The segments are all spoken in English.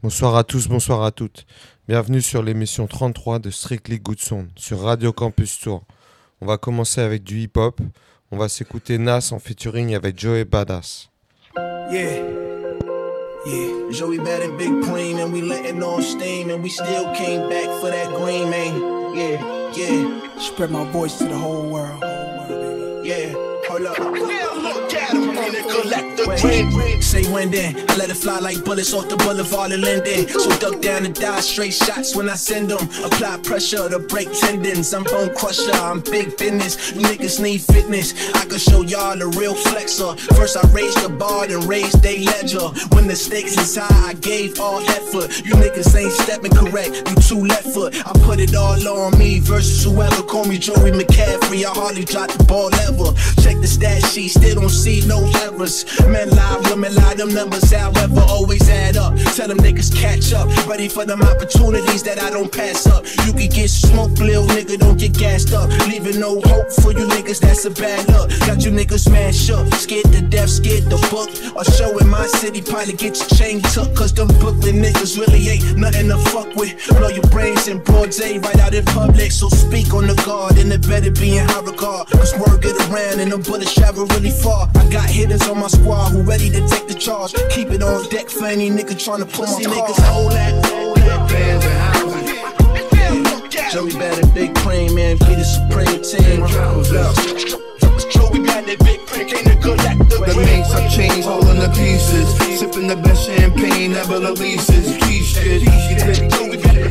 Bonsoir à tous, bonsoir à toutes. Bienvenue sur l'émission 33 de Strictly Good Sound sur Radio Campus Tour. On va commencer avec du hip-hop. On va s'écouter Nas en featuring avec Joey Badass. Yeah. Yeah, Joey bad and big cream, and we letting on steam, and we still came back for that green, man. Yeah, yeah. Spread my voice to the whole world. Yeah, hold up. Say when then, I let it fly like bullets off the boulevard of Linden. So duck down and die, straight shots when I send them. Apply pressure to break tendons. I'm bone crusher, I'm big business. You niggas need fitness. I can show y'all the real flexor. First I raised the bar, then raised they ledger. When the stakes is high, I gave all effort. You niggas ain't stepping correct, you two left foot. I put it all on me versus whoever. Call me Joey McCaffrey, I hardly drop the ball ever. Check the stat sheet, still don't see no errors. Men lie, women lie, them numbers, however, always add up. Tell them niggas catch up. Ready for them opportunities that I don't pass up. You can get smoked, lil nigga, don't get gassed up. Leaving no hope for you niggas, that's a bad luck. Got you niggas man shook, scared to death, scared to book. A show in my city, probably get your chain took. Cause them Brooklyn niggas really ain't nothing to fuck with. Blow your brains in broad day right out in public. So speak on the guard, and it better be in high regard. Cause word get around, and the bullets travel really far. I got hitters on my squad who ready to take the charge. Keep it on deck for any nigga trying to pull my niggas hold that, hold that. Bands and houses. Joey bad and big cream, man, be the supreme team. Joey got that big cream, came to collect the links I change, holding the pieces. Sipping the best champagne, never the leases. Key shit,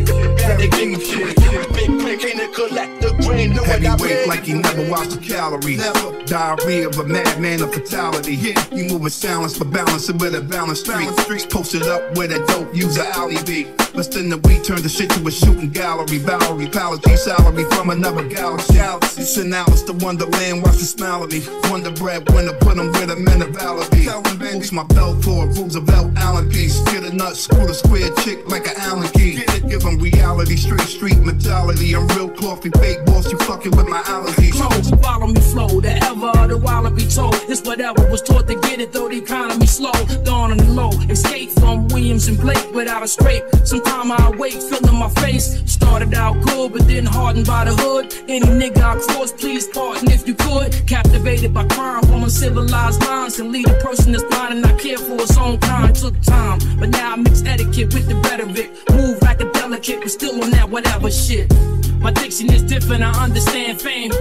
got that big shit. Big cream, came to collect the green. Know what I Heavyweight like he never watched a calorie. Diarrhea of a madman, a fatality. You moving silence, but balancing with a balance street. Streets posted up where that dope user alley be. Less than a week, turned the shit to a shooting gallery. Bowery, Palace, salary from another galaxy. Galaxy, St. Alice, the wonderland, watch the smile at me. Wonder bread winner, put 'em where the men of be. Boost my belt for a Roosevelt Allen piece. Get a nut, screw the square chick like an Allen key. Give 'em reality, straight street mentality. I'm real coffee, fake boss, you fucking with my allergies. Close, follow me flow, the ever, the while be told. It's whatever was taught to get it, though the economy slow. Dawn on the low, escape from Williams and Blake without a scrape. Sometime I wake, feeling my face. Started out good, but then hardened by the hood. Any nigga I cross, please pardon if you could. Captivated by crime from uncivilized minds and lead a person that's blind and not care for his own kind. Took time, but now I mix etiquette with the rhetoric. Move like a delicate, but still on that whatever shit. My diction is different, I understand fame.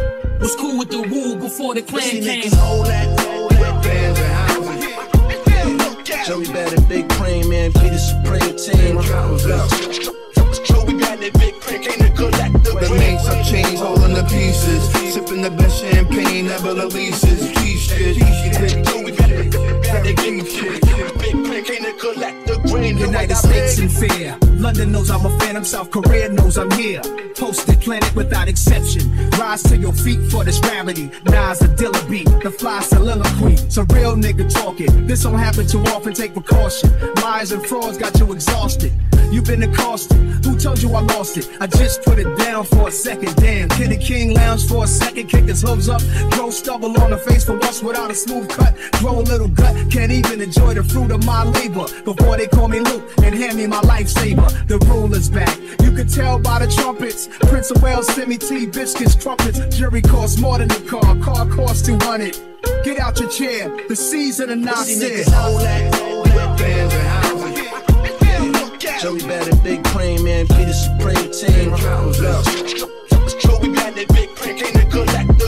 Was cool with the woo before the clan Pussy came. niggas hold that, hold that. Bands and houses. Joey bad and big cream, man, be the supreme team. Joey got that big cream, came to collect the The links I change, holding the pieces. Sipping the best champagne, never the leases. Key shit. Joey got big cream, came to collect the green. United States in fear. London knows I'm a phantom, South Korea knows I'm here. Posted planet without exception. Rise to your feet for this gravity. Nas a Dilla beat, the fly soliloquy. It's a real nigga talking. This don't happen too often, take precaution. Lies and frauds got you exhausted. You've been accosted. Who told you I lost it? I just put it down for a second. Damn, Kenny King lounge for a second, kick his hooves up. Grow stubble on the face for once without a smooth cut. Grow a little gut, can't even enjoy the fruit of my labor. Before they call me Luke and hand me my lifesaver. The ruler's back. You can tell by the trumpets. Prince of Wales send me tea, biscuits, trumpets. Jury costs more than the car. Car costs 200. Get out your chair. The season of niggas hold that, hold that. Bands and houses. Joey bad and big cream, man, be the supreme team. Joey got that big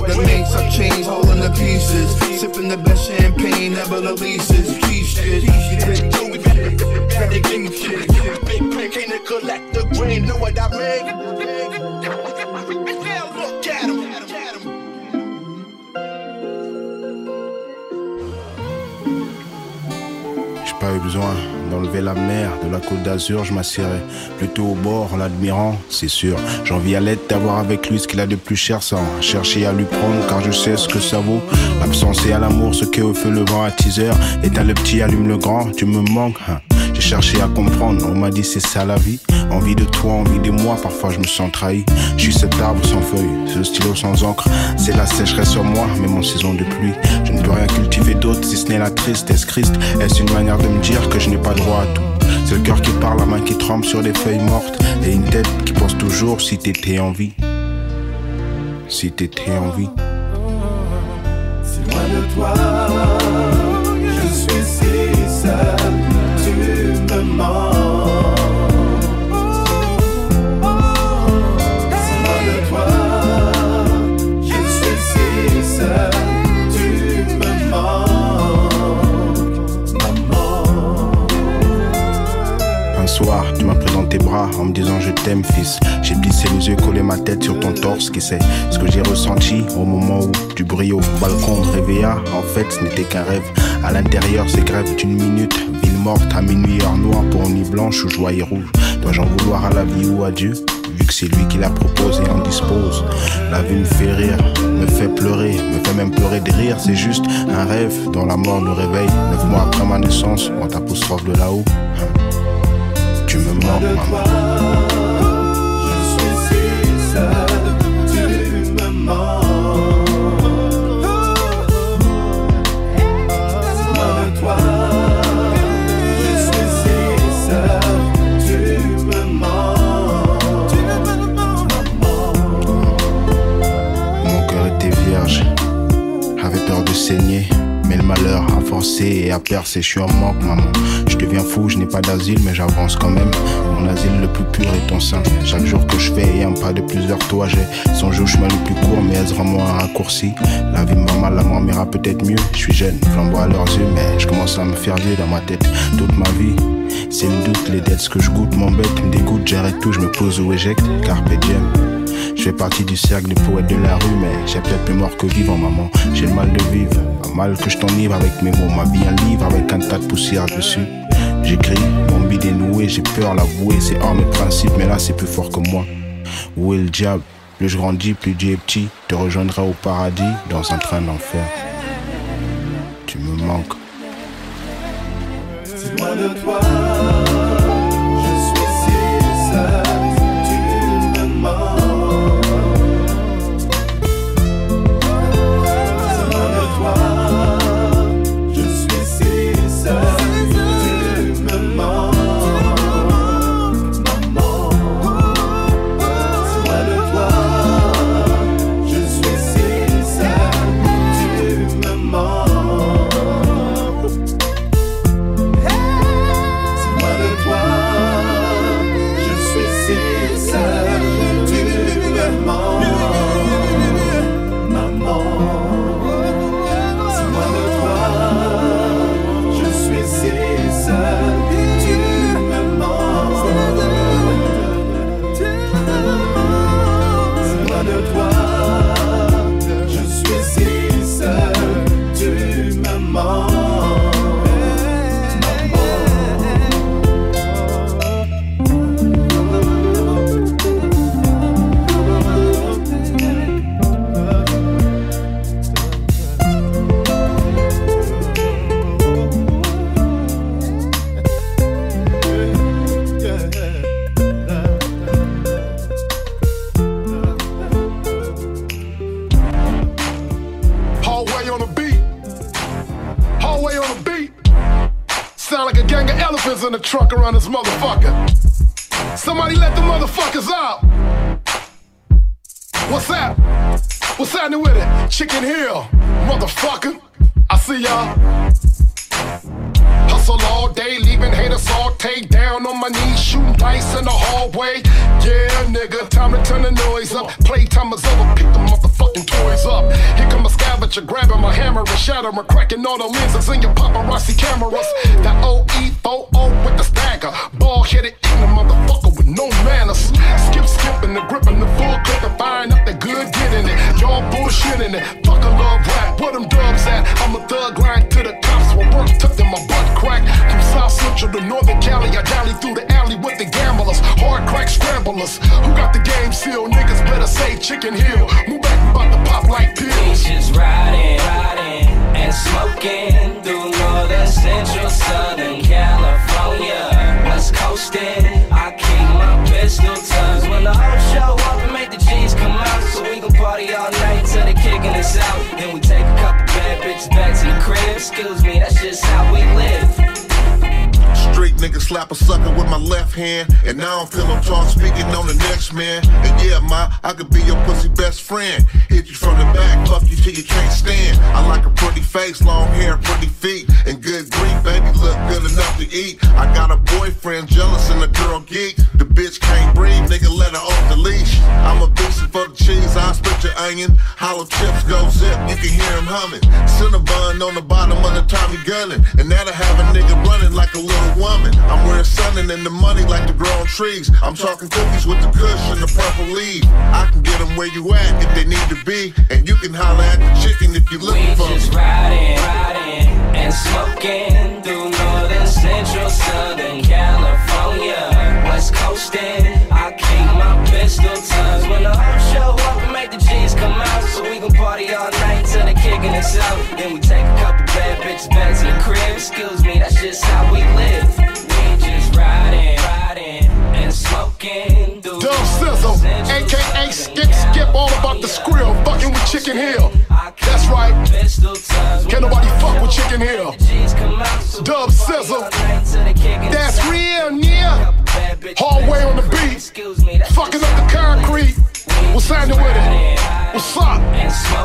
the links I change, holding the pieces. Sipping the best champagne, never the leases. Shit. Joey got that big shit. Big cream, came to collect the green. Know what I mean? J'ai pas eu besoin d'enlever la mer de la côte d'Azur, je m'assierai plutôt au bord en l'admirant, c'est sûr. J'envie à l'aide d'avoir avec lui ce qu'il a de plus cher sans chercher à lui prendre car je sais ce que ça vaut. L'absence et à l'amour, ce qu'est au feu le vent à teaser. Et t'as le petit, allume le grand, tu me manques. hein. J'ai cherché à comprendre, on m'a dit c'est ça la vie. Envie de toi, envie de moi, parfois je me sens trahi. Je suis cet arbre sans feuilles, ce stylo sans encre. C'est la sécheresse sur moi, mais mon saison de pluie. Je ne peux rien cultiver d'autre si ce n'est la tristesse. Christ, est-ce une manière de me dire que je n'ai pas droit à tout? C'est le cœur qui parle, la main qui tremble sur des feuilles mortes. Et une tête qui pense toujours si t'étais en vie. Si t'étais en vie. Si loin de toi, tu m'as pris dans tes bras en me disant je t'aime fils. J'ai plissé les yeux, collé ma tête sur ton torse, qui sait ce que j'ai ressenti au moment où du bruit au balcon réveilla. En fait, ce n'était qu'un rêve. À l'intérieur, c'est grève d'une minute. Morte à minuit, heure noire pour nuit blanche ou joie rouge. Dois-je en vouloir à la vie ou à Dieu? Vu que c'est lui qui la propose et en dispose. La vie me fait rire, me fait pleurer, me fait même pleurer de rire. C'est juste un rêve dont la mort nous réveille. Neuf mois après ma naissance, on t'apostrophe de là-haut tu me manques, maman. Je suis malheur a forcé et a percé, je suis en manque, maman. Je deviens fou, je n'ai pas d'asile, mais j'avance quand même. Mon asile le plus pur est ton sein. Chaque jour que je fais et un pas de plusieurs toi, j'ai son le chemin le plus court, mais rend moi un raccourci. La vie me mal, la m'ira peut-être mieux. Je suis jeune, flamboie à leurs yeux, mais je commence à me faire vieux dans ma tête. Toute ma vie, c'est le doute, les dettes, ce que je goûte m'embête, me dégoûte, j'arrête tout, je me pose ou éjecte. Carpe diem. Je fais partie du cercle des poètes de la rue, mais j'ai peut-être plus mort que vivant, maman. J'ai le mal de vivre, pas mal que je avec mes mots. Ma vie un livre avec un tas de poussière dessus. J'écris, mon bide dénoué, j'ai peur l'avouer, c'est hors mes principes, mais là c'est plus fort que moi. Où est le diable? Plus je grandis, plus Dieu est petit. Te rejoindrai au paradis dans un train d'enfer. Tu me manques. We who got the game seal? Niggas better say Chicken Hill. Move back and bout to pop like pills. Just riding, riding, and smoking through northern, central, southern California. West coasting, I keep my pistol tugs when the whole show up and make the jeans come out. So we gon' party all night till they kicking us out. Then we take a couple bad bitches back to the crib. Excuse me, that's just how we live street nigga slap a sucker with my left hand. And now I'm feeling talk, speaking on the next man. And yeah, ma, I could be your pussy best friend. Hit you from the back, fuck you till you can't stand. I like a pretty face, long hair, pretty feet. And good grief, baby, look good enough to eat. I got a boyfriend jealous and a girl geek. The bitch can't breathe, nigga, let her off the leash. I'm a beast for the cheese, I split your onion. Hollow chips go zip, you can hear him humming. Cinnabon on the bottom of the Tommy gunning, And that'll have a nigga running like a little woman. I'm wearing sunning in the money like the grown trees. I'm talking cookies with the and the purple leaf. I can get them where you at if they need to be. And you can holler at the chicken if you looking We for just me. riding, riding, and smoking through northern, central, southern California, west coasting. I keep my pistol tucked when the come out, so we can party all night till they kicking us out. Then we take a couple bad bitches back to the crib. Excuse me, that's just how we live. We just riding, riding, and smoking Dub Sizzle, aka Skip Skip, all about the squirrel, fucking with Chicken Hill. That's right. Can't nobody fuck with Chicken Hill. Dub Sizzle, that's real, yeah. Hallway on the beat, fucking up the concrete. What's happening with it? What's up?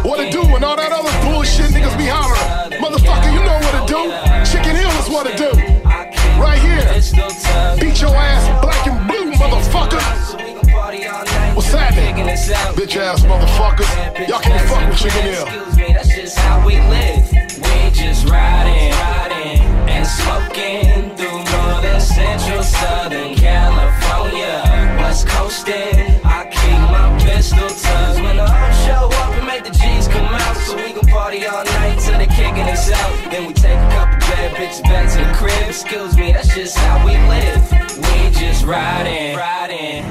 What it do? And all that other bullshit niggas be hollering. Motherfucker, you know what to do. Chicken Hill is what to do. Right here. Beat your ass black and blue, motherfucker. What's happening? Bitch ass motherfuckers. Y'all can't fuck with Chicken Hill. Excuse me, that's just how we live. We just riding, riding.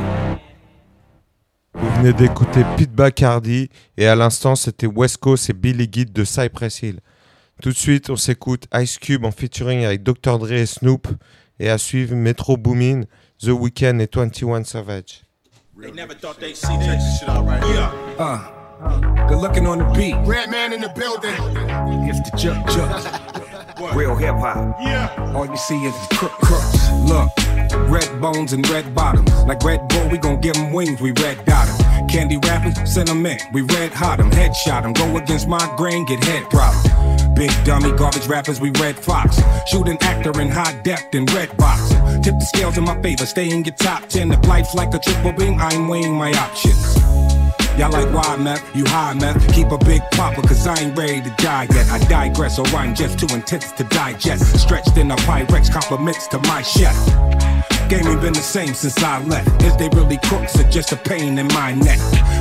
Vous venez d'écouter Pete Bacardi et à l'instant c'était West Coast et Billy Gidd de Cypress Hill. Tout de suite on s'écoute Ice Cube en featuring avec Dr. Dre et Snoop et à suivre Metro Boomin, The Weeknd et 21 Savage. They never thought they'd see this shit out right here. Uh, good looking on the beat. Red man in the building. It's the Chuck Chuck. Real hip hop. Yeah. All you see is crook crooks. Look, red bones and red bottoms. Like Red Bull, we gon' give 'em wings, we red dot 'em. Candy rappers, send 'em in. We red hot 'em, headshot 'em. Go against my grain, get head problem. Big dummy garbage rappers, we red fox. Shoot an actor in high depth in red box. Tip the scales in my favor, stay in your top 10. If life's like a triple beam, I'm weighing my options. Y'all like why meth? You high meth? Keep a big popper, cause I ain't ready to die yet. I digress, or I'm just too intense to digest. Stretched in a Pyrex, compliments to my chef. Game ain't been the same since I left. Is they really crooks or just a pain in my neck?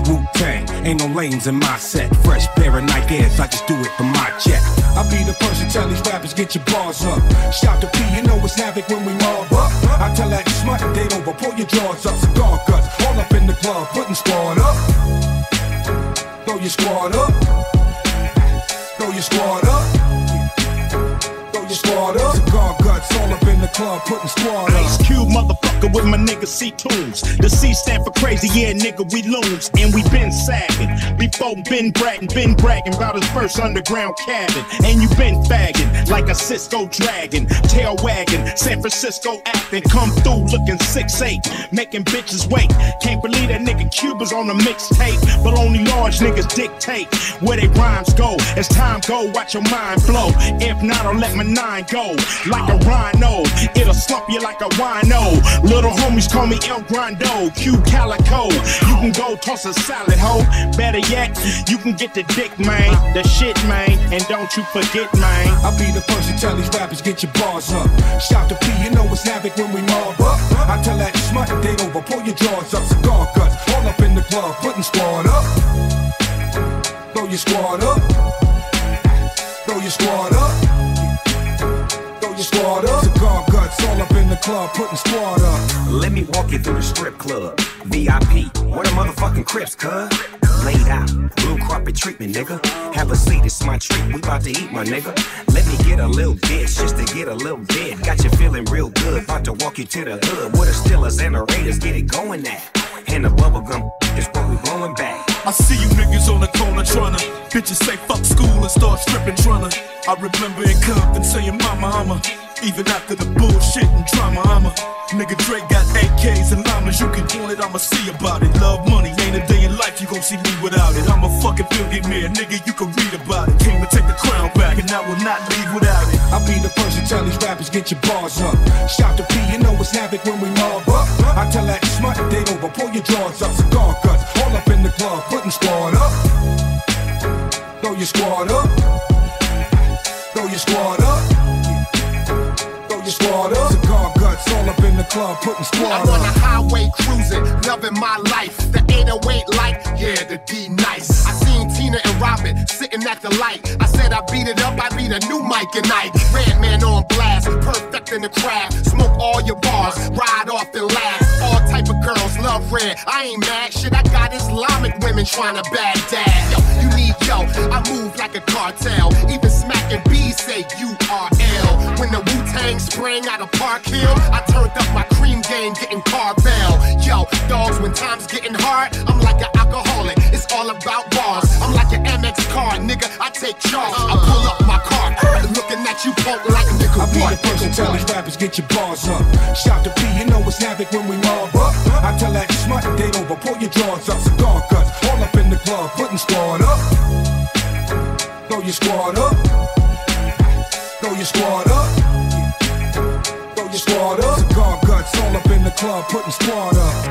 Wu Tang, ain't no lanes in my set. Fresh pair of Nike Airs, I just do it for my check. I'll be the to tell these rappers, get your bars up. Shout to P, you know it's havoc when we mob up. I tell that smut date over, pull your drawers up, cigar guts. All up in the club, putting squad up. Throw your squad up. Throw your squad up. Throw your squad up. Guts all up in the club, putting squad. Ice Cube, motherfucker, with my nigga C tunes. The C stand for crazy, yeah, nigga, we loons. And we been sagging. Before been bragging, been bragging about his first underground cabin. And you been fagging like a Cisco dragon. Tail wagging, San Francisco acting. Come through looking 6'8, making bitches wait. Can't believe that nigga Cuba's on the mixtape. But only large niggas dictate where they rhymes go. As time go, watch your mind blow. If not, I'll let my nine go. Like a it'll slump you like a wino. Little homies call me El Grando, Q Calico. You can go toss a salad, hoe. Better yet, you can get the dick, man. The shit, man. And don't you forget, man. I'll be the first to tell these rappers, get your bars up. Shout to P, you know it's havoc when we mob up. I tell that smut date over, pull your drawers up, cigar guts. All up in the club, putting squad up. Throw your squad up. Throw your squad up. Your squad up. Cigar guts, all up in the club, putting squad up. Let me walk you through the strip club. VIP, what a motherfucking crips, cuz. Laid out, blue carpet treatment, nigga. Have a seat, it's my treat. We about to eat, my nigga. Let me get a little bit, just to get a little bit. Got you feeling real good, about to walk you to the hood. Where the Steelers and the Raiders get it going at. And the bubblegum is what we blowing back. I see you niggas on the corner tryna Bitches say fuck school and start stripping tryna I remember in Compton saying mama I'm a Even after the bullshit and drama, I'm a nigga. Drake got AKs and llamas. You can want it, I'ma see about it. Love money, ain't a day in life you gon' see me without it. I'm a fucking billionaire, nigga. You can read about it. Came to take the crown back, and I will not leave without it. I'll be the person tell these rappers get your bars up. Shout to P, you know it's havoc when we mob up. I tell that smut date over, pull your drawers up, loving my life. The 808 light, yeah, the D nice. I seen Tina and Robin sitting at the light. I said I beat it up, I beat a new mic and night. Redman on blast, perfect in the craft. Smoke all your bars, ride off and laugh. All type of girls love red. I ain't mad, shit. I got Islamic women trying to bad dad. Yo, you need yo. I move like a cartel. Even smacking bees say URL. When the Wu Tang sprang out of Park Hill, I charge. I pull up my car, looking at you, punk like a nigga. I be the person tell these rappers get your bars up. Shout to P, you know it's havoc when we mob up. I tell that smut date over, pull your drawers up, cigar cuts, all up in the club, putting squad up. Throw your squad up. Throw your squad up. Throw your squad up. Cigar guts, all up in the club, putting squad up.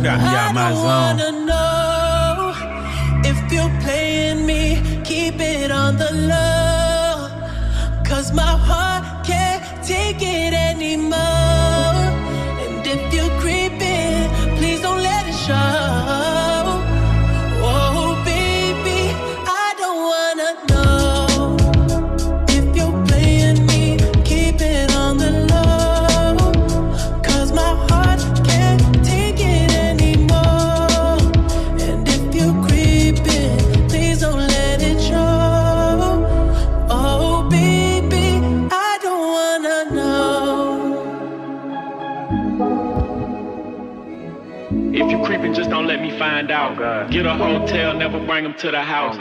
You got me out my zone. wanna know if you're playing me, keep it on the low. Cause my heart can't take it anymore. And if you're creeping, please don't let it show. Get a hotel, never bring them to the house.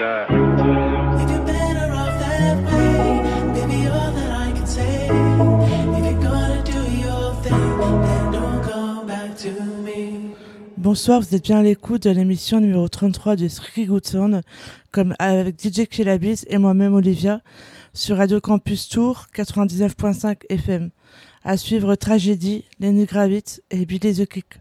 Bonsoir, vous êtes bien à l'écoute de l'émission numéro 33 de Strictly Good Sound, comme avec DJ Kelabis et moi-même Olivia, sur Radio Campus Tour 99.5 FM. À suivre Tragédie, Lenny Gravitz et Billy the Kick.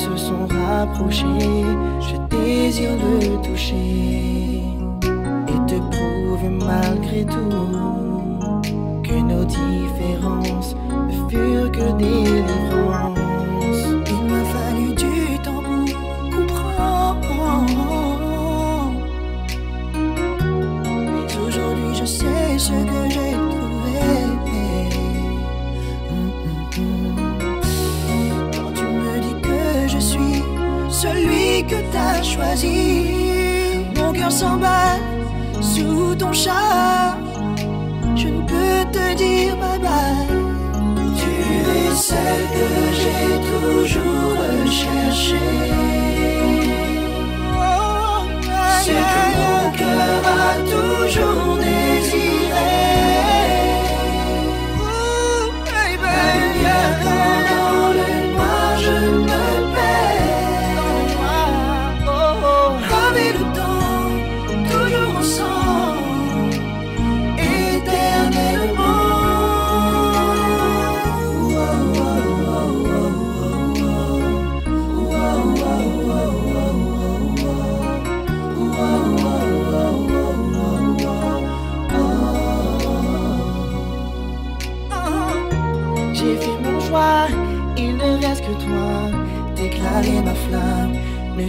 Se sont rapprochés, je désire le toucher et te prouver malgré tout que nos différences ne furent que délivrances. Choisi, mon cœur s'emballe sous ton charme. Je ne peux te dire bye bye. Tu es celle que j'ai toujours recherchée. C'est que mon cœur a toujours désiré.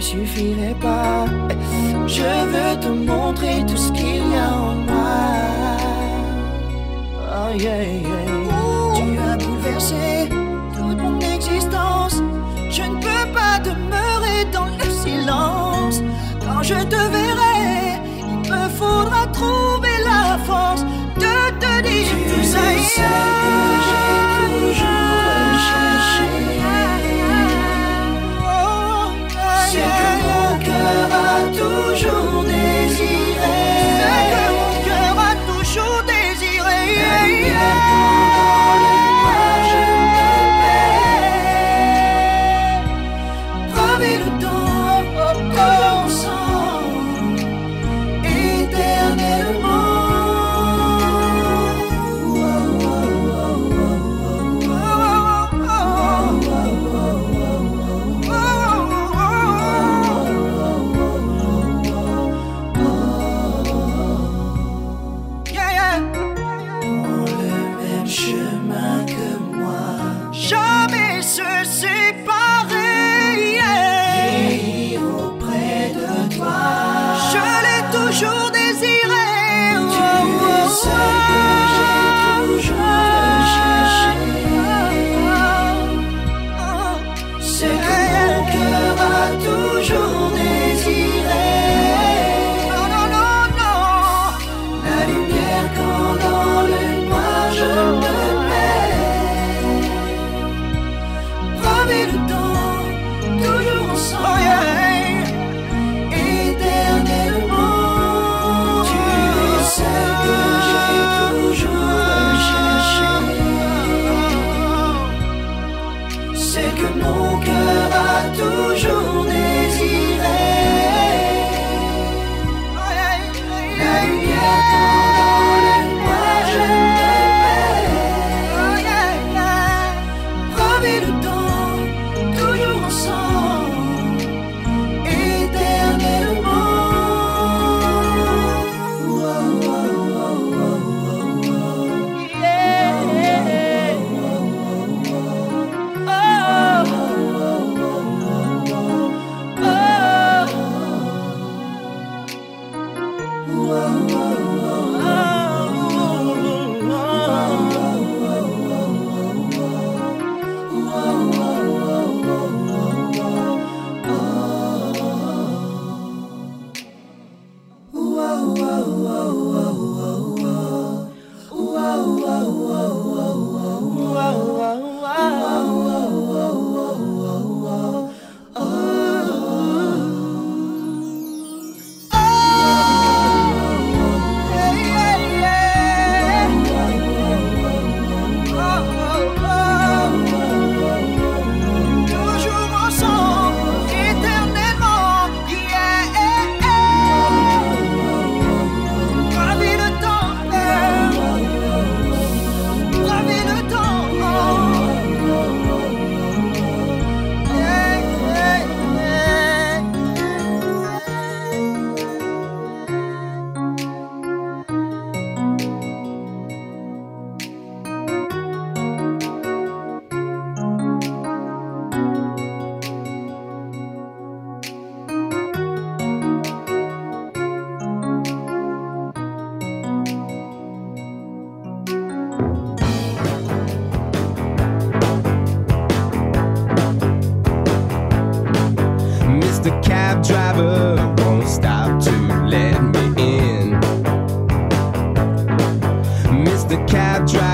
Suffirait pas. Je veux te montrer tout ce qu'il y a en moi. Oh yeah, yeah. Tu as bouleversé toute mon existence. Je ne peux pas demeurer dans le silence. Quand je te verrai,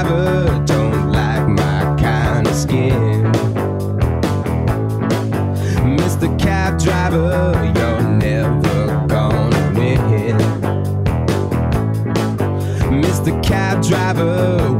driver don't like my kind of skin. Mr. Cab Driver, you're never gonna win. Mr. Cab Driver,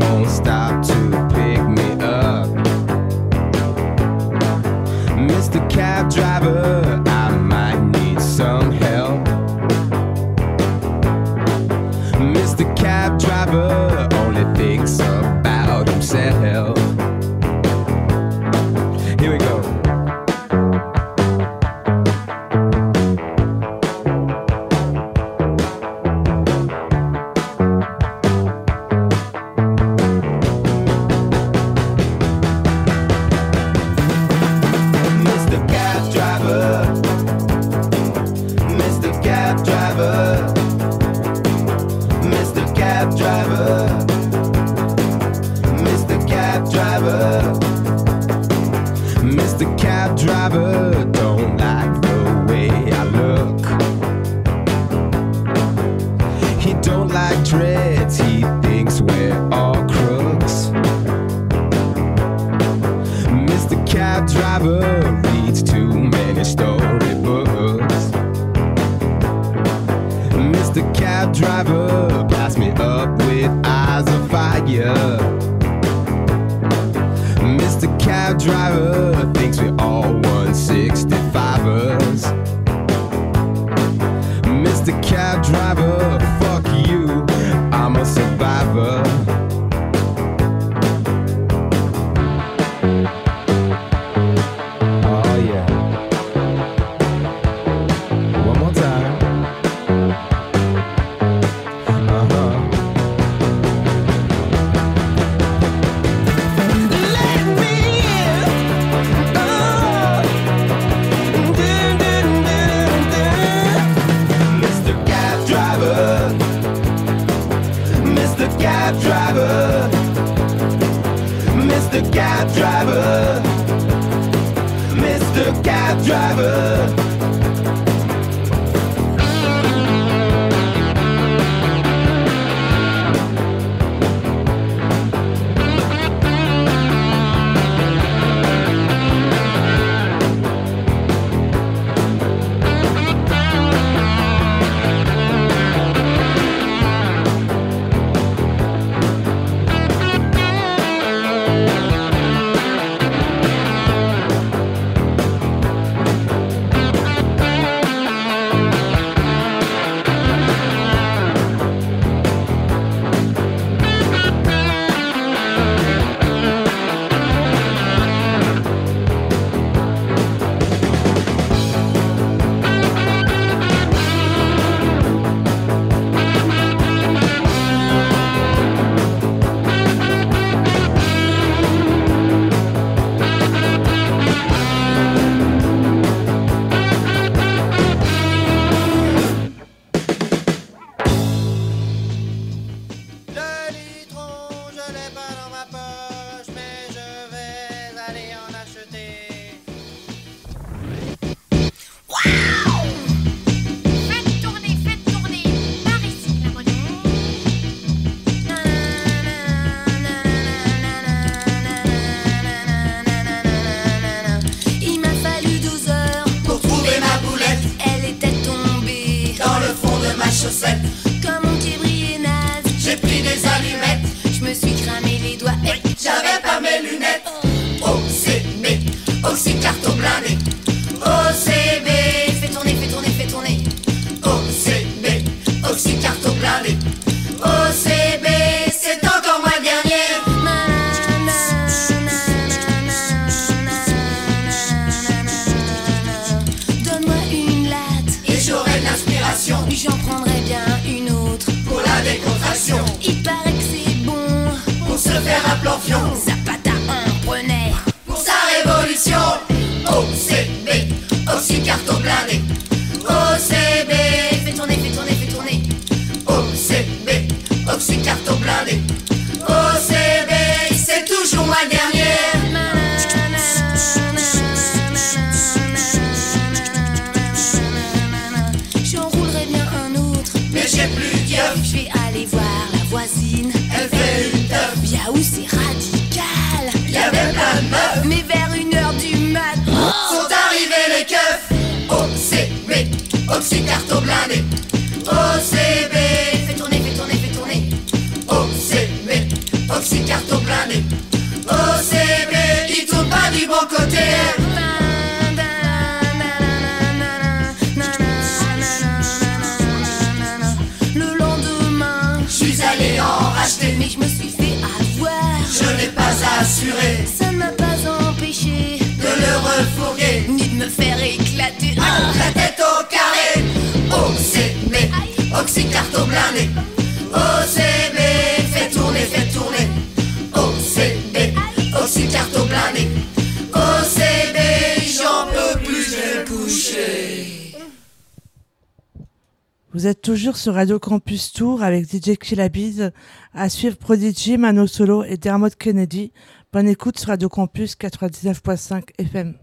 Vous êtes toujours sur Radio Campus Tour avec DJ Killabiz, à suivre Prodigy, Mano Solo et Dermot Kennedy. Bonne écoute sur Radio Campus 99.5 FM.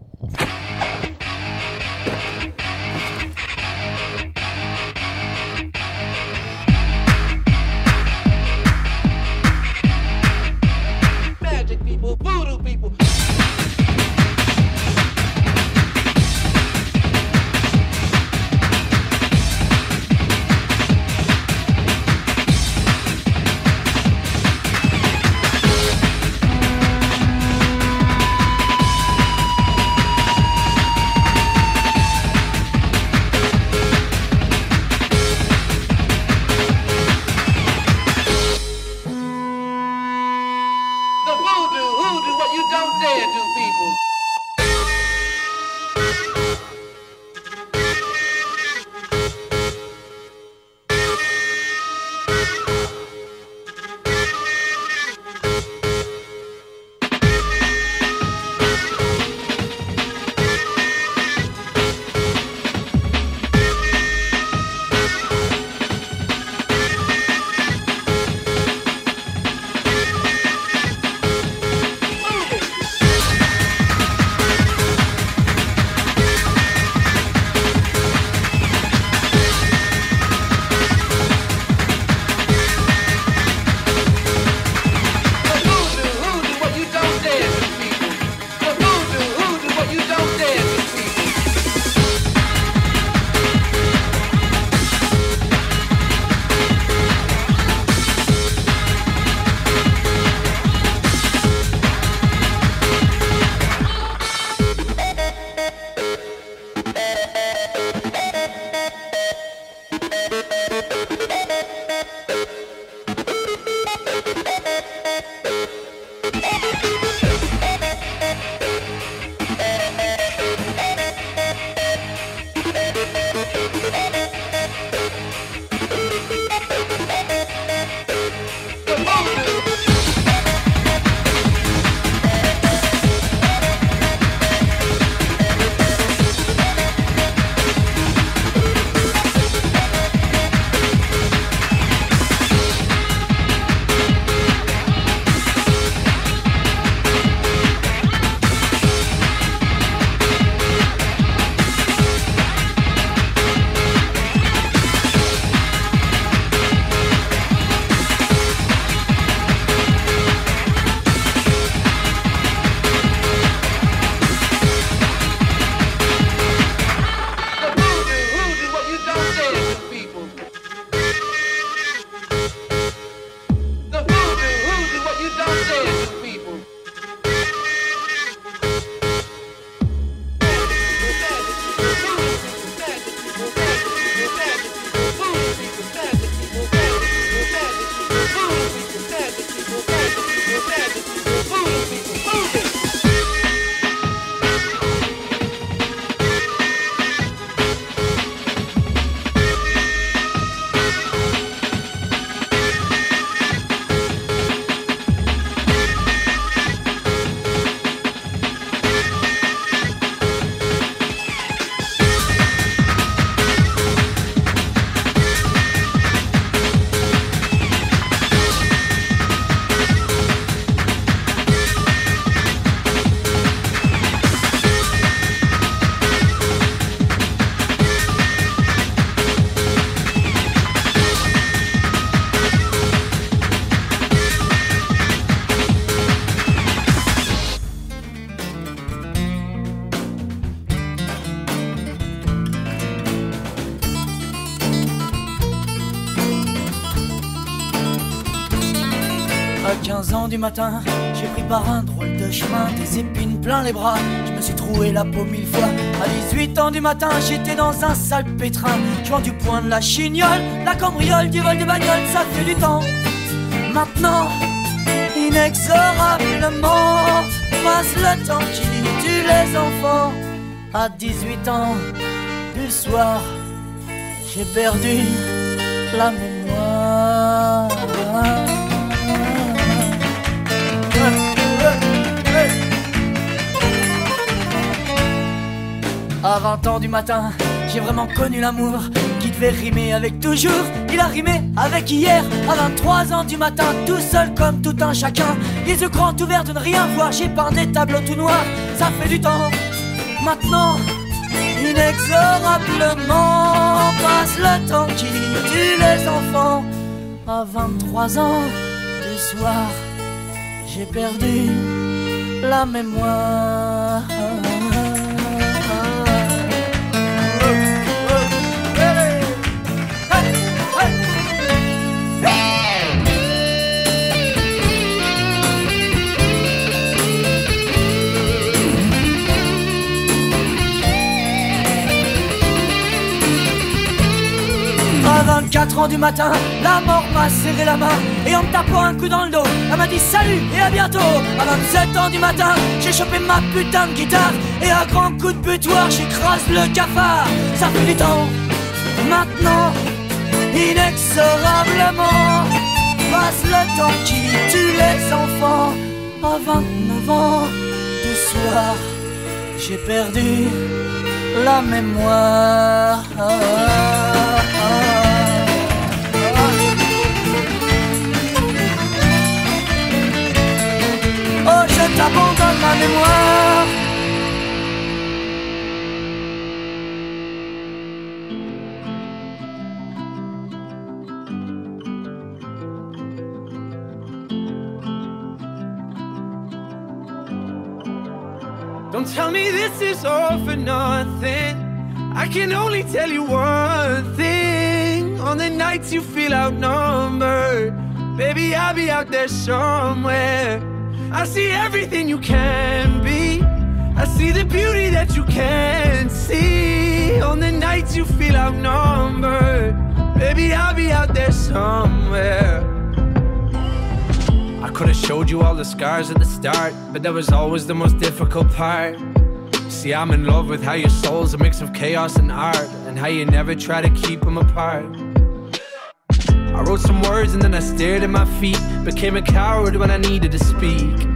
Du matin, j'ai pris par un drôle de chemin, des épines plein les bras. Je me suis troué la peau mille fois. À 18 ans du matin, j'étais dans un sale pétrin. Je vends du point de la chignole, la cambriole, du vol de bagnole, ça fait du temps. Maintenant, Inexorablement passe le temps qui tue les enfants. À 18 ans du soir, j'ai perdu la mémoire. À 20 ans du matin, j'ai vraiment connu l'amour qui devait rimer avec toujours. Il a rimé avec hier. À 23 ans du matin, tout seul comme tout un chacun. Les yeux grands ouverts de ne rien voir. J'ai peint des tableaux tout noirs. Ça fait du temps. Maintenant, inexorablement passe le temps qui tue les enfants. À 23 ans du soir, j'ai perdu la mémoire. À 24 ans du matin, la mort m'a serré la main et en me tapant un coup dans le dos, elle m'a dit salut et à bientôt. À 27 ans du matin, j'ai chopé ma putain de guitare et à grands coups de butoir, j'écrase le cafard. Ça fait du temps, maintenant, inexorablement, passe le temps qui tue les enfants. À 29 ans du soir, j'ai perdu la mémoire. Mémoire. Don't tell me this is all for nothing. I can only tell you one thing. On the nights you feel outnumbered, baby, I'll be out there somewhere. I see everything you can be. I see the beauty that you can't see. On the nights you feel outnumbered, baby, I'll be out there somewhere. I could have showed you all the scars at the start, but that was always the most difficult part. See, I'm in love with how your soul's a mix of chaos and art, and how you never try to keep them apart. I wrote some words and then I stared at my feet, became a coward when I needed to speak.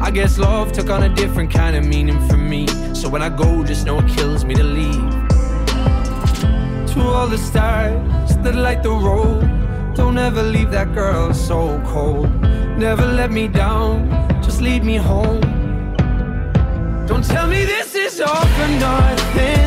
I guess love took on a different kind of meaning for me, so when I go, just know it kills me to leave. To all the stars that light the road, don't ever leave that girl so cold. Never let me down, just lead me home. Don't tell me this is all for nothing.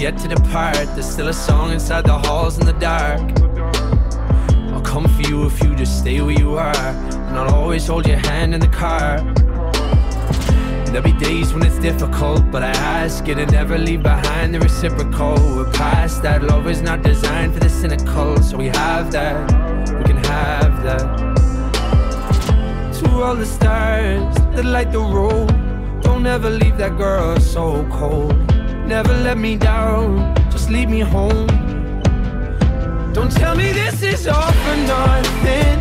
Yet to depart. There's still a song inside the halls in the dark. I'll come for you if you just stay where you are. And I'll always hold your hand in the car. There'll be days when it's difficult, but I ask you to never leave behind the reciprocal. We're past that. Love is not designed for the cynical, so we have that. We can have that. To all the stars that light the road, don't ever leave that girl so cold. Never let me down, just lead me home. Don't tell me this is all for nothing.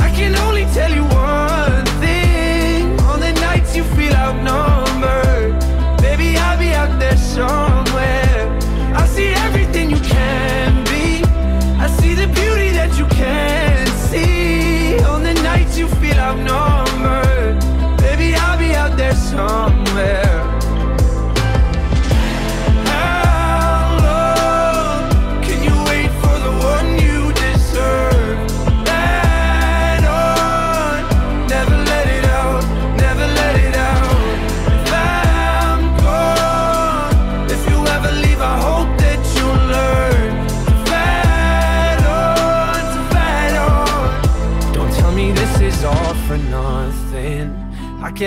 I can only tell you one thing. On the nights you feel outnumbered, baby, I'll be out there somewhere. I see everything you can be. I see the beauty that you can't see. On the nights you feel outnumbered, baby, I'll be out there somewhere.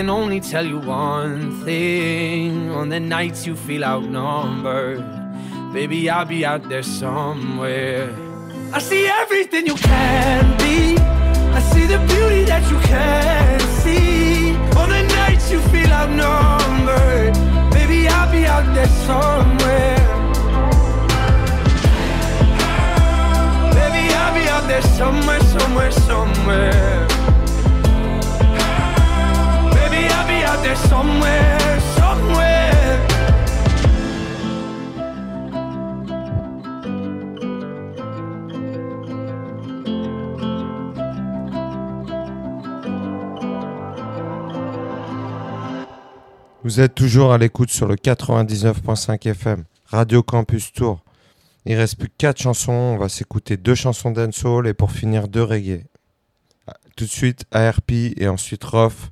Can only tell you one thing. On the nights you feel outnumbered, baby, I'll be out there somewhere. I see everything you can be. I see the beauty that you can't see. On the nights you feel outnumbered, baby, I'll be out there somewhere. Baby, I'll be out there somewhere, somewhere, somewhere. Vous êtes toujours à l'écoute sur le 99.5 FM, Radio Campus Tour. Il reste plus que 4 chansons, on va s'écouter deux chansons dancehall et pour finir deux reggae. Ah, Tout de suite ARP et ensuite Roth,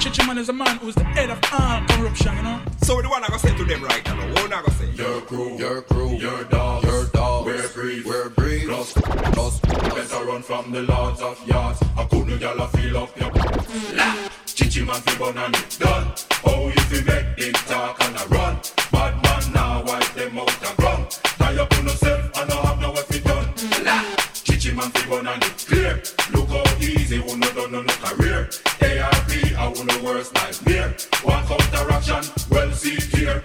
Chichiman is a man who's the head of all corruption, you know. so the one I go say to them right now what I go say Your crew, your crew, your dogs, your dogs. We're brief, we're brief. Plus, plus, better run from the lords of yards. I couldn't y'all feel up your la. Chichi man fi bun and it done. Oh, you fi make them talk and a run. Bad man now wipe them out a ground. Tie up on yourself and no have no way fi done. La. Chichi man fi bun and it clear. Worst nightmare. One counteraction, well see here.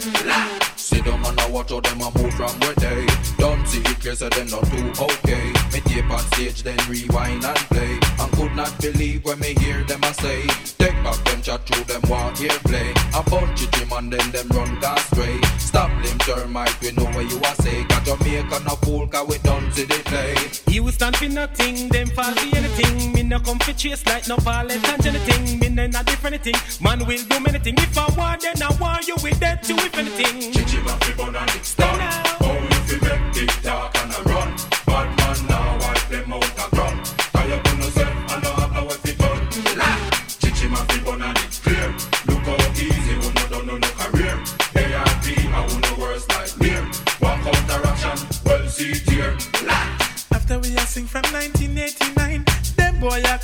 Sit down and I watch how them a move from where they. Don't see it clear so them not too okay. Me tape on stage then rewind and play. And could not believe when me hear them a say. Take back them chat through them want hear play. A bunch of Jim and then them run gas stray Stop them termite we know what you a say. Got Jamaica no fool cause we don't see the play. You stand for nothing, them fall for anything. No come for chase like no pallet and anything. Me no not different thing. Man will do many things. If I want, then I want you with that too, if anything. Chichi man fi bun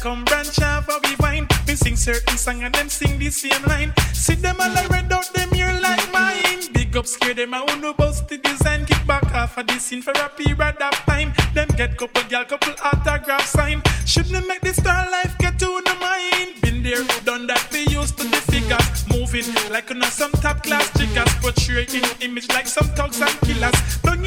come branch off of we wine. We sing certain song and them sing the same line. See them all red out them ear like mine. Big up scare them a who no bust the design. Kick back off of the scene for a period of time. Them get couple gal, couple autograph sign. Shouldn't make the star life get to the mind. Been there, done that. We used to the figures moving like on some top class jiggers. Portraying image like some thugs and killers. Don't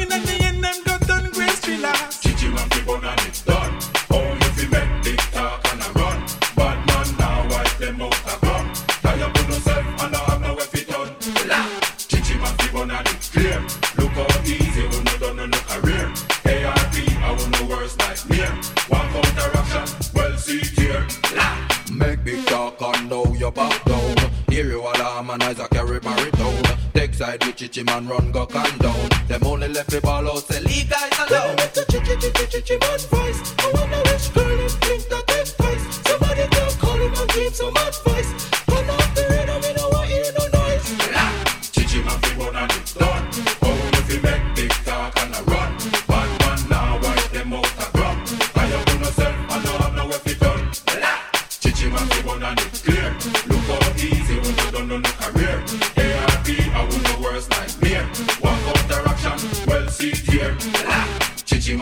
One counteraction well see here Make big talk and know your back down Hear you alarm and eyes a carry baritone Take side with Chichi man run go can down Them only left the ball out say leave guys alone Make the Chichi Chichi Chichi man voice I wonder which girl him think that spice Somebody can call him and give some advice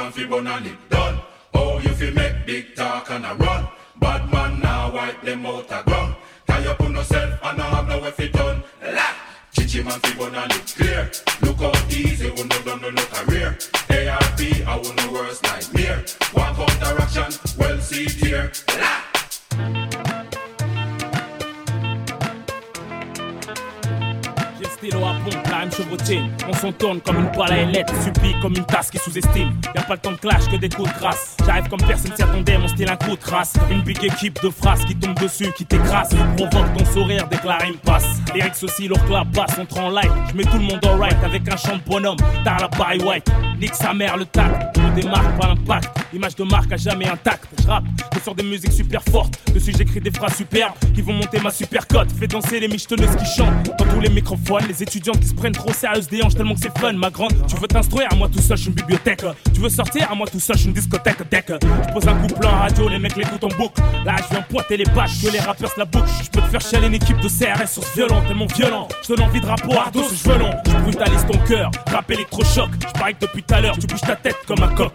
man fi run and it done. Oh you fi make big talk and a run. Bad man now wipe them out a ground Tie up on yourself and no have no way fi done. Chichi man fi run and it On s'en tourne comme une poêle à ailettes, supplie comme une tasse qui sous-estime. Y a pas le temps de clash que des coups de grâce. J'arrive comme personne s'y attendait, mon style un coup de race. Une big équipe de phrases qui tombe dessus, qui t'écrase. Provoque ton sourire dès que la rime passe. Lyrics aussi, leur clap basse, on rend light. Je mets tout le monde alright avec un chant de bonhomme. T'as la Barry White, sa mère le tact. Je démarque par l'impact, image de marque à jamais intact. Je rappe que sur des musiques super fortes. Dessus j'écris des phrases superbes qui vont monter ma super cote. Fais danser les michetonneuses qui chantent dans tous les microphones. Les étudiants qui se prennent trop sérieuses des hanches tellement que c'est fun. Ma grande, tu veux t'instruire? À moi tout seul, je suis une bibliothèque. Tu veux sortir? À moi tout seul, je suis une discothèque. Deck. Je pose un couplet en radio, les mecs l'écoutent en boucle. Là je viens pointer les bâches, que les rappeurs se la boucle. Je peux te faire chialer une équipe de CRS sur ce violon, tellement violent. Je donne envie de rappo, ardos, je veux long. Je brutalise ton cœur, rap électrochoc. Je parie depuis tu bouges ta tête comme un coq.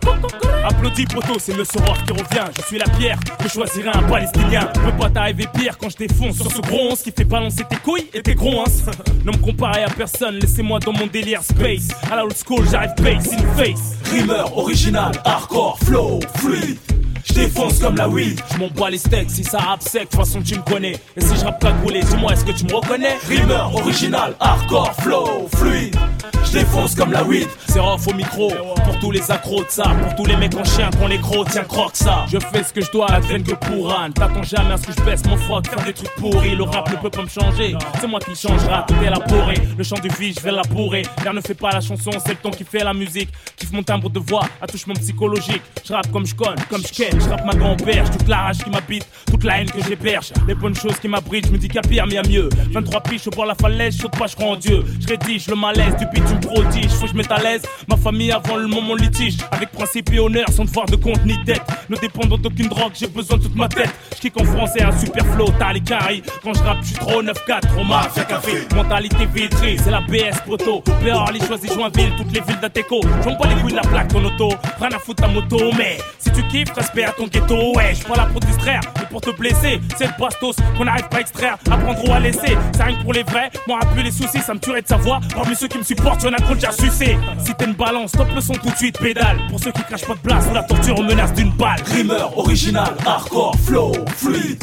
Applaudis, poto, c'est le Soror qui revient. Je suis la pierre, je choisirai un palestinien. Je peux pas t'arriver pire quand je défonce sur ce gros 11 qui fait balancer tes couilles et tes gros hein. Non me comparer à personne, laissez-moi dans mon délire space. À la old school, j'arrive base in face. Rimeur original, hardcore, flow, fluide. Je défonce comme la weed. Je m'en bats les steaks, si ça rap sec, de toute façon tu me connais. Et si je rappe cagoulé, dis-moi, est-ce que tu me reconnais? Rimeur original, hardcore, flow, fluide. Je défonce comme la weed. C'est off au micro, pour tous les accros de ça, pour tous les mecs en chien qu'on les crocs, tiens croque ça. Je fais ce que je dois, advienne que pour Anne. T'attends jamais à ce que je baisse mon froc, faire des trucs pourris. Le rap ne peut pas me changer, c'est moi qui changera, tout élaboré. Le chant du vie, je vais labourer. L'air ne fait pas la chanson, c'est le ton qui fait la musique. Kiffe mon timbre de voix, attouchement psychologique. Je rappe comme je conne, comme je je rappe ma grand-père, toute la rage qui m'habite, toute la haine que j'héberge. Les bonnes choses qui m'abritent, je me dis qu'à pire, mais à mieux. 23 piches au bord la falaise, je pas, je crois en Dieu. Je rédige le malaise, du beat, tu me prodiges, faut que je mette à l'aise. Ma famille avant le moment litige, avec principe et honneur, sans devoir de compte ni tête. Ne dépendant d'aucune drogue, j'ai besoin de toute ma tête. Je kick en français, un super flow, t'as les caries. Quand je rappe, je suis trop 9-4, trop mafia café. Mentalité vitrée, c'est la BS proto. Beverly choisis Joinville, toutes les villes d'Ateco. J'en pas les couilles de la plaque, ton auto. Prends à foutre ta moto, mais si tu kiffes, respect à ton ghetto. Ouais, je pas là pour distraire, mais pour te blesser. C'est le bastos qu'on n'arrive pas à extraire, apprendre ou à laisser. Ça rien que pour les vrais, moi, plus les soucis, ça me tuerait de savoir. Parmi ceux qui me supportent, y'en a trop déjà sucé. Si t'es une balance, stop le son tout de suite, pédale. Pour ceux qui crachent pas de place, la torture menace d'une balle. Rimeur original, hardcore, flow, fluide.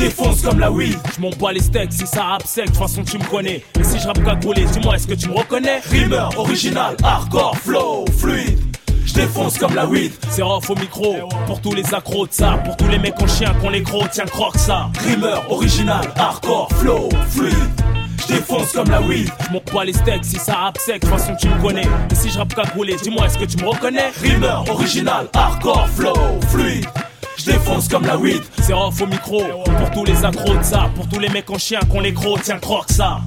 Défonce comme la weed. Je m'en bats les steaks, si ça rap sec, de toute façon tu me connais. Et si je rappe cagoulé, dis-moi, est-ce que tu me reconnais? Rimeur original, hardcore, flow, fluide. Je défonce comme la weed. C'est off au micro, pour tous les accros de ça, pour tous les mecs en chien qu'on les crocs, tiens croque ça. Rimeur original, hardcore, flow, fluide. Je défonce comme la weed. Je m'en bats les steaks, si ça rap sec, de toute façon tu me connais. Et si je rappe cagoulé, dis-moi, est-ce que tu me reconnais? Rimeur original, hardcore, flow, fluide. Je défonce comme la weed. C'est off au micro, pour tous les accros de ça, pour tous les mecs en chien qu'on les crocs, tiens croque ça.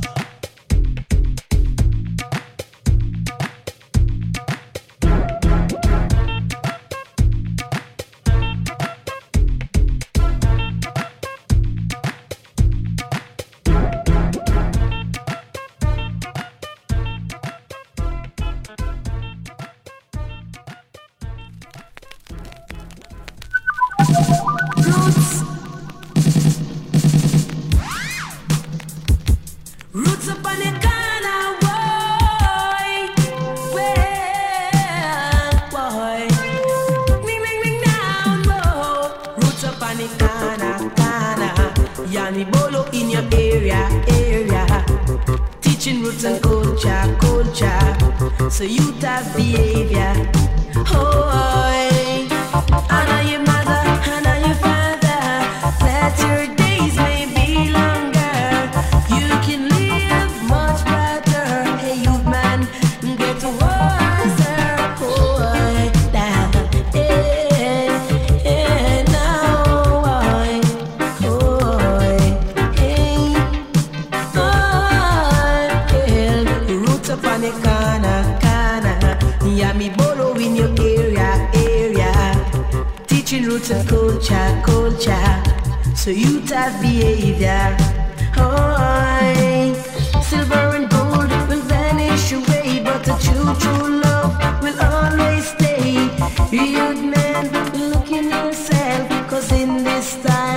Look in yourself, cause in this time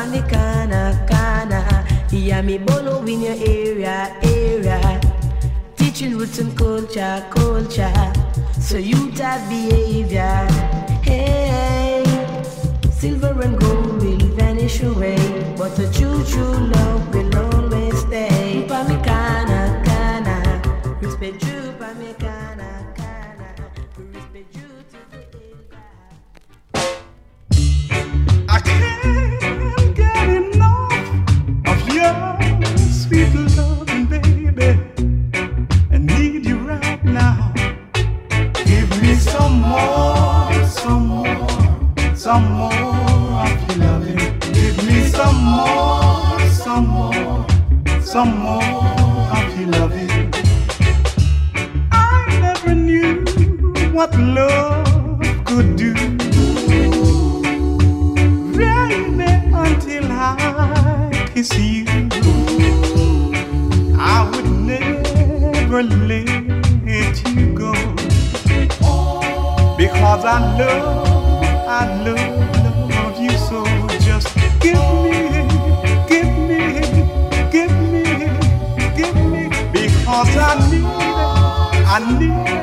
on the corner, corner. Hear me bolo in your area, area. Teaching roots and culture, culture. So you have behavior. Hey, silver and gold will vanish away, but the true, true love will always stay. Pamikana, kana, respect you, Pamikana, kana, respect you. some more of your loving. Give me some more, some more, some more of your loving. I never knew what love could do. Baby, until I kiss you, I would never let you go. Because I love I need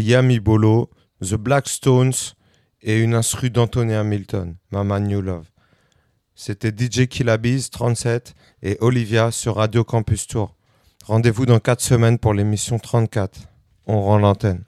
Yami Bolo, The Black Stones et une instru d'Anthony Hamilton, Mama New Love. C'était DJ Killabiz 37 et Olivia sur Radio Campus Tour. Rendez-vous dans 4 semaines pour l'émission 34. On rend l'antenne.